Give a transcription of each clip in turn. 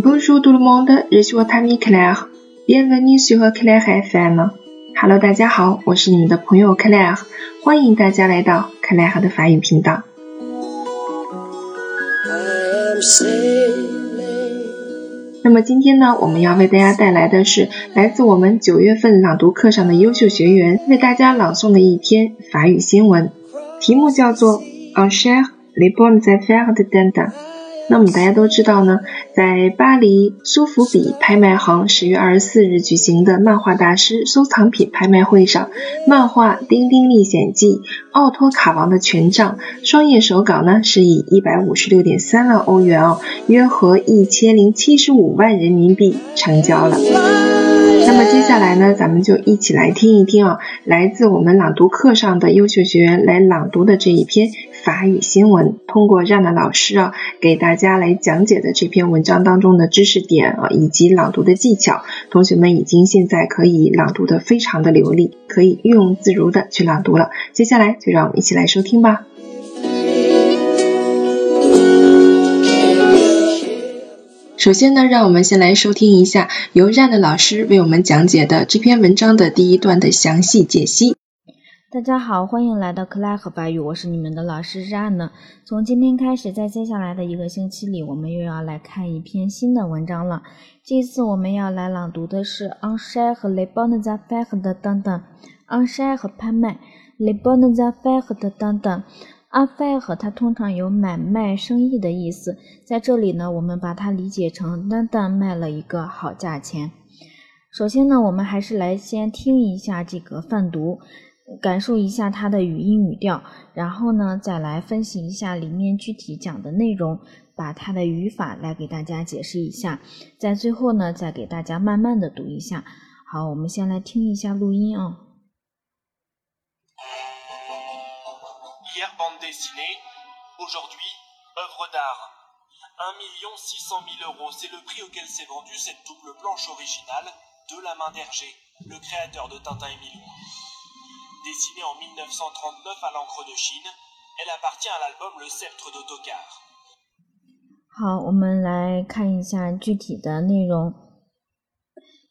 Bonjour tout le monde, je suis votre ami Claire. Bienvenue sur Claire FM. Hello，大家好，我是你们的朋友 Claire，欢迎大家来到 Claire 的法语频道。那么今天呢，我们要为大家带来的是来自我们九月份朗读课上的优秀学员为大家朗诵的一篇法语新闻，题目叫做 En cher les bonnes affaires de Danda。那么大家都知道呢，在巴黎苏富比拍卖行十月二十四日举行的漫画大师收藏品拍卖会上，漫画《丁丁历险记》奥托卡王的权杖双页手稿呢，是以一百五十六点三万欧元哦，约合一千零七十五万人民币成交了。那么接下来呢，咱们就一起来听一听啊，来自我们朗读课上的优秀学员来朗读的这一篇。法语新闻，通过让的老师啊给大家来讲解的这篇文章当中的知识点啊，以及朗读的技巧，同学们已经现在可以朗读的非常的流利，可以运用自如的去朗读了。接下来就让我们一起来收听吧。首先呢，让我们先来收听一下由让的老师为我们讲解的这篇文章的第一段的详细解析。大家好，欢迎来到克莱和法语，我是你们的老师安呢。从今天开始，在接下来的一个星期里，我们又要来看一篇新的文章了。这次我们要来朗读的是昂山和 Le bon za faire 的等等。昂山和拍卖，Le bon za faire 的等等。Affaire 它通常有买卖生意的意思，在这里呢，我们把它理解成单单卖了一个好价钱。首先呢，我们还是来先听一下这个范读。感受一下它的语音语调，然后呢，再来分析一下里面具体讲的内容，把它的语法来给大家解释一下，在最后呢，再给大家慢慢的读一下。好，我们先来听一下录音啊。Dessinée en 1939 à l'encre de Chine. Elle appartient à l'album Le Sceptre d'Autocar. 好，我们来看一下具体的内容。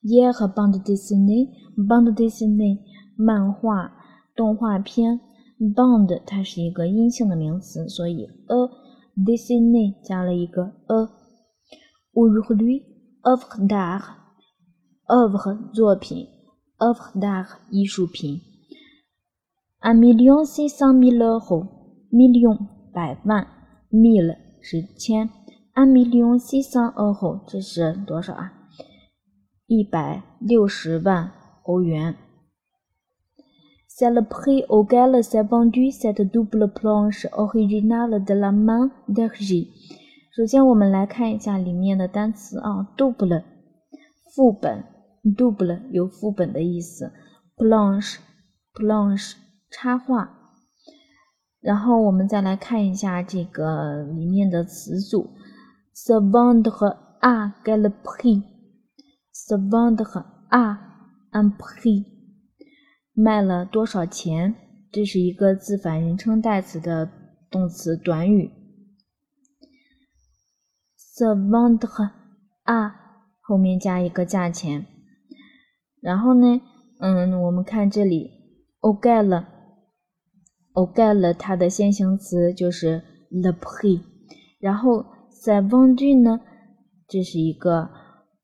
耶和 band destiny band dessinée 漫画、动画片。band 它是一个阴性的名词，所以 a dessinée 加了一个 a。o u r h u i o v r e d'art，œuvre 作品，œuvre d'art 艺术品。Un million six cent mille euros，million 百万，mille 是千，un million six cent euros 这是多少啊？一百六十万欧元。C'est le prix auquel s'est vendu cette double planche originale de la main d'Hergé。首先我们来看一下里面的单词啊，double 副本，double 有副本的意思，planche planche。插画，然后我们再来看一下这个里面的词组，savant 和 a g a l p r i s a v a n t 和 a un prix，卖了多少钱？这是一个自反人称代词的动词短语，savant 和 a 后面加一个价钱，然后呢，嗯，我们看这里 o g a l o g a l 它的先行词就是 le prix，然后 s a v a n d u 呢，这是一个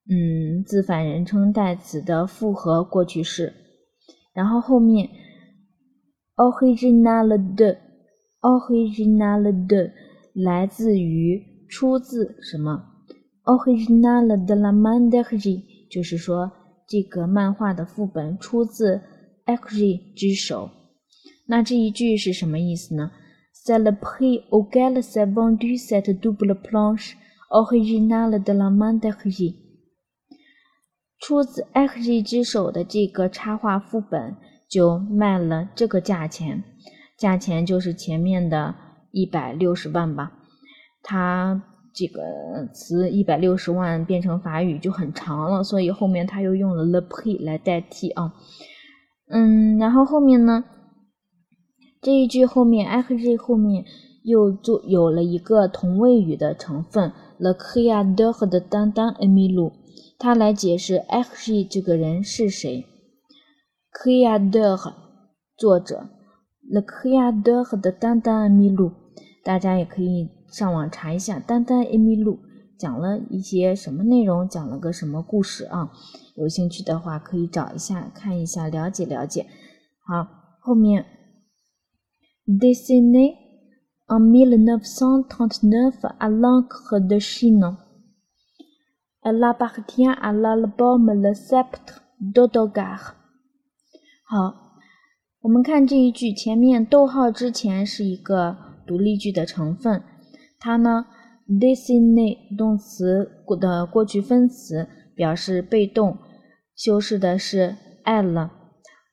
嗯自反人称代词的复合过去式，然后后面 original de，original de 来自于出自什么？original de la main d'Hergé，就是说这个漫画的副本出自 Hergé 之手。那这一句是什么意思呢？C'est le prix auquel s'est vendu cette double planche originale de la main de Hugh，出自 Hugh 之手的这个插画副本就卖了这个价钱，价钱就是前面的一百六十万吧。它这个词一百六十万变成法语就很长了，所以后面他又用了 le prix 来代替啊。嗯，然后后面呢？这一句后面 x z 后面又做有了一个同位语的成分 Le créateur de Tintin et Milou，他来解释 Hergé 这个人是谁。Créateur 作者，Le créateur de Tintin et Milou，大家也可以上网查一下 Tintin et Milou 讲了一些什么内容，讲了个什么故事啊？有兴趣的话可以找一下看一下，了解了解。好，后面 Dessiné。en 1939 à l'encre de Chine. Elle appartient à l'album Le Sceptre d'Odogar. 好，我们看这一句，前面逗号之前是一个独立句的成分，它呢，dessiner 动词的过去分词表示被动，修饰的是 l，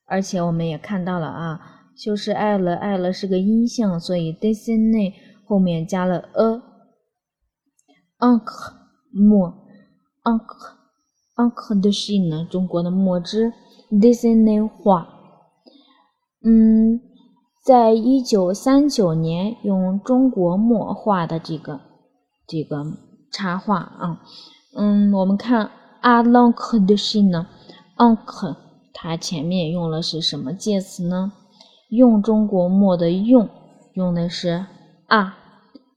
而且我们也看到了啊。就是爱了，爱了是个音像，所以 dessiner 后面加了 a，encre 墨，encre encre de Chine 中国的墨汁，dessiner 画，嗯，在一九三九年用中国墨画的这个这个插画啊，嗯，我们看 a l'encre de Chine，encre 它前面用了是什么介词呢？用中国墨的用用的是啊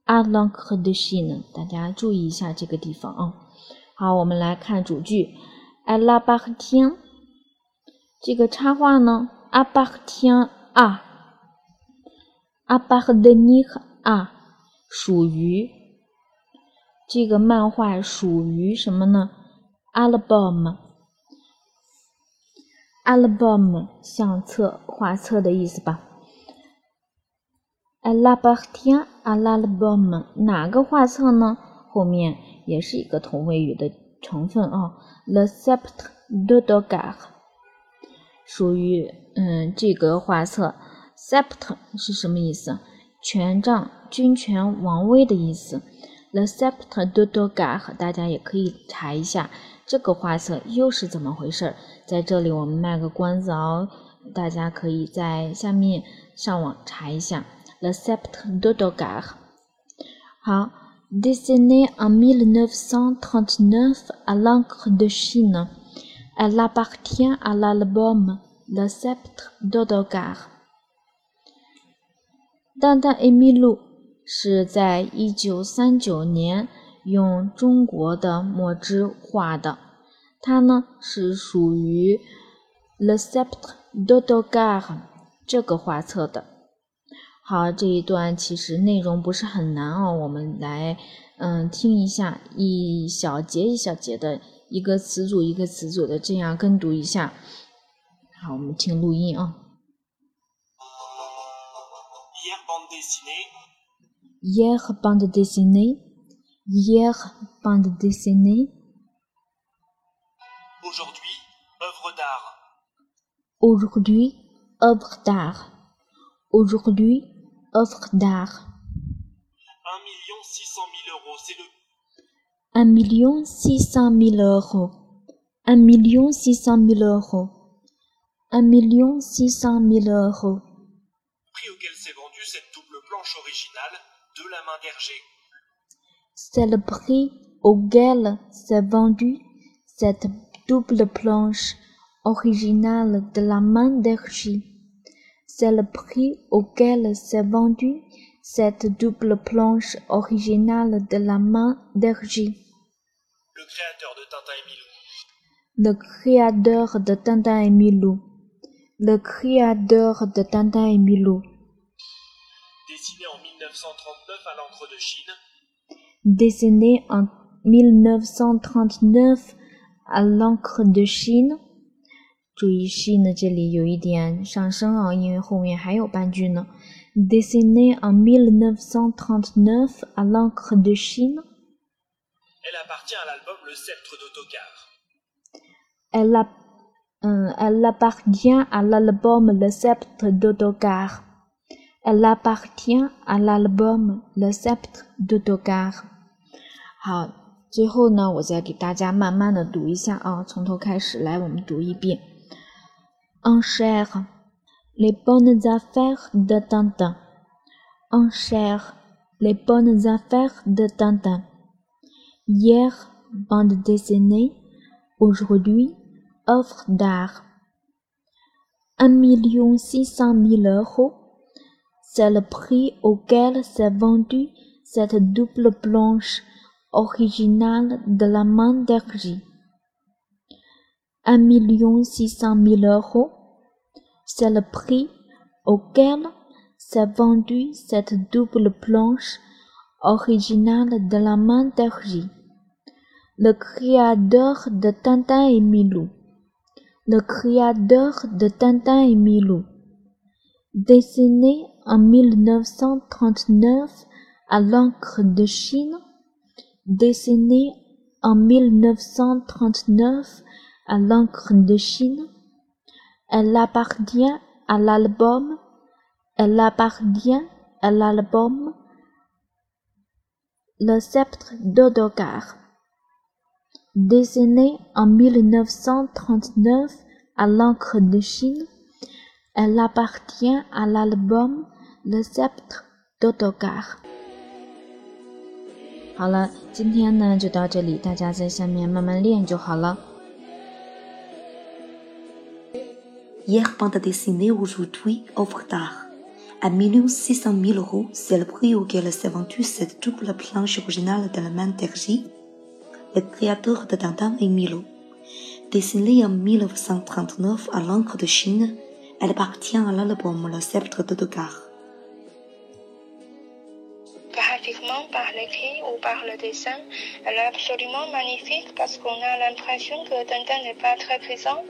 啊朗克的西呢，大家注意一下这个地方啊。好，我们来看主句，埃拉巴赫天，这个插画呢，阿巴赫天啊，阿巴赫的尼和啊，属于这个漫画属于什么呢？album。Album 相册、画册的意思吧。Alabahtia album 哪个画册呢？后面也是一个同位语的成分啊。The sept dodogar 属于嗯这个画册。sept 是什么意思？权杖、君权、王位的意思。The sept dodogar 大家也可以查一下。这个画册又是怎么回事？在这里我们卖个关子哦，大家可以在下面上网查一下。Le Sept d'Odogar。好，dessiné en 1939 à l'encre de Chine。Elle appartient à l'album Le Sept d'Odogar。丹丹艾米露是在一九三九年。用中国的墨汁画的，它呢是属于 Le Sept d'Odogar 这个画册的。好，这一段其实内容不是很难哦，我们来嗯听一下一小节一小节的一个词组一个词组的这样跟读一下。好，我们听录音啊。Hier bande dessinée。Hier, bande dessinée. Aujourd'hui, œuvre d'art. Aujourd'hui, œuvre d'art. Aujourd'hui, œuvre d'art. 1 million 600 000 euros, c'est le... 1 million 600 000 euros. 1 million 600 000 euros. 1 million 600 000 euros. Prix auquel s'est vendue cette double planche originale de la main d'Hergé. C'est le prix auquel s'est vendue cette double planche originale de la main d'Hergé. C'est le prix auquel s'est vendue cette double planche originale de la main d'Hergé. Le créateur de Tintin et Milou. Le créateur de Tintin et Milou. Le créateur de Tintin et Milou. Dessiné en 1939 à l'encre de Chine, dessiné en 1939 à l'encre de Chine。注意 Chine 这里有一点上升啊，因为后面还有半句呢。Dessiné en 1939 à l'encre de Chine。Elle appartient à l'album Le Sceptre d'Autocar. Elle, a, euh, elle appartient à l'album Le Sceptre d'Autocar. Elle appartient à l'album Le Sceptre d'Autocar. 好，最后呢，我再给大家慢慢的读一下啊，从头开始来，我们读一遍。En chair, les bonnes affaires de Tintin. En chair, les bonnes affaires de Tintin. Hier, bande dessinée. Aujourd'hui, œuvre d'art. Un million six cent mille euros. C'est le prix auquel s'est vendue cette double planche originale de la main d'Hergé. Un million six cent mille euros. C'est le prix auquel s'est vendue cette double planche originale de la main d'Hergé. Le créateur de Tintin et Milou. Le créateur de Tintin et Milou. Dessiné en 1939 à l'encre de Chine. Dessiné en 1939 à l'encre de Chine. Elle appartient à l'album. Elle appartient à l'album Le sceptre d'Odogar. Dessiné en 1939 à l'encre de Chine. Elle appartient à l'album Le sceptre d'Odogar。好了，今天呢就到这里，大家在下面慢慢练就好了。 Hier bande dessinée, aujourd'hui œuvre d'art. À 1 600 000 euros, c'est le prix auquel s'est vendue cette double planche originale de la main d'Hergé, le créateur de Tintin et Milo. Dessinée en 1939 à l'encre de Chine, elle appartient à l'album Le sceptre de Degas. L'écrit ou par le dessin, elle est absolument magnifique parce qu'on a l'impression que Tintin n'est pas très présent.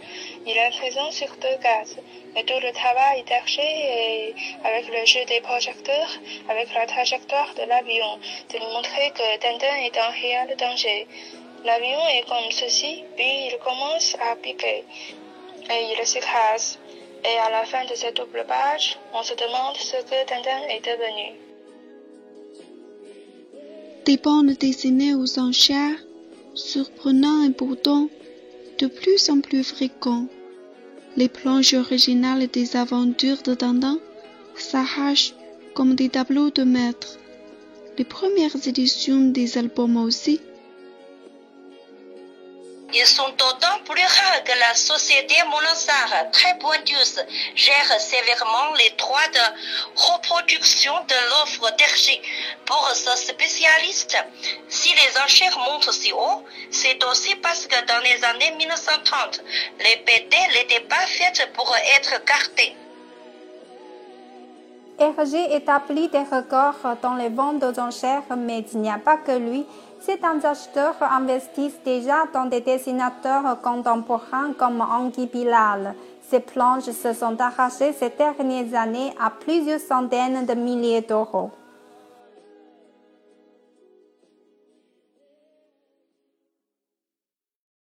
Il est présent sur deux cases. Mais tout le travail d'Hergé et avec le jeu des projecteurs, avec la trajectoire de l'avion, de montrer que Tintin est en réel danger. L'avion est comme ceci, puis il commence à piquer et il s'écrase. Et à la fin de cette double page, on se demande ce que Tintin est devenu. Des bandes dessinées aux enchères, surprenants et pourtant de plus en plus fréquents. Les planches originales des aventures de Tintin s'arrachent comme des tableaux de maître. Les premières éditions des albums aussi. Ils sont d'autant plus rares que la société Monasar, très pointueuse, gère sévèrement les droits de reproduction de l'offre d'Hergé. Pour ce spécialiste, si les enchères montent si haut, c'est aussi parce que dans les années 1930, les BD n'étaient pas faites pour être gardées. Hergé établit des records dans les ventes aux enchères, mais il n'y a pas que lui. Certains acheteurs investissent déjà dans des dessinateurs contemporains comme Anguille Bilal. Ces planches se sont arrachées ces dernières années à plusieurs centaines de milliers d'euros.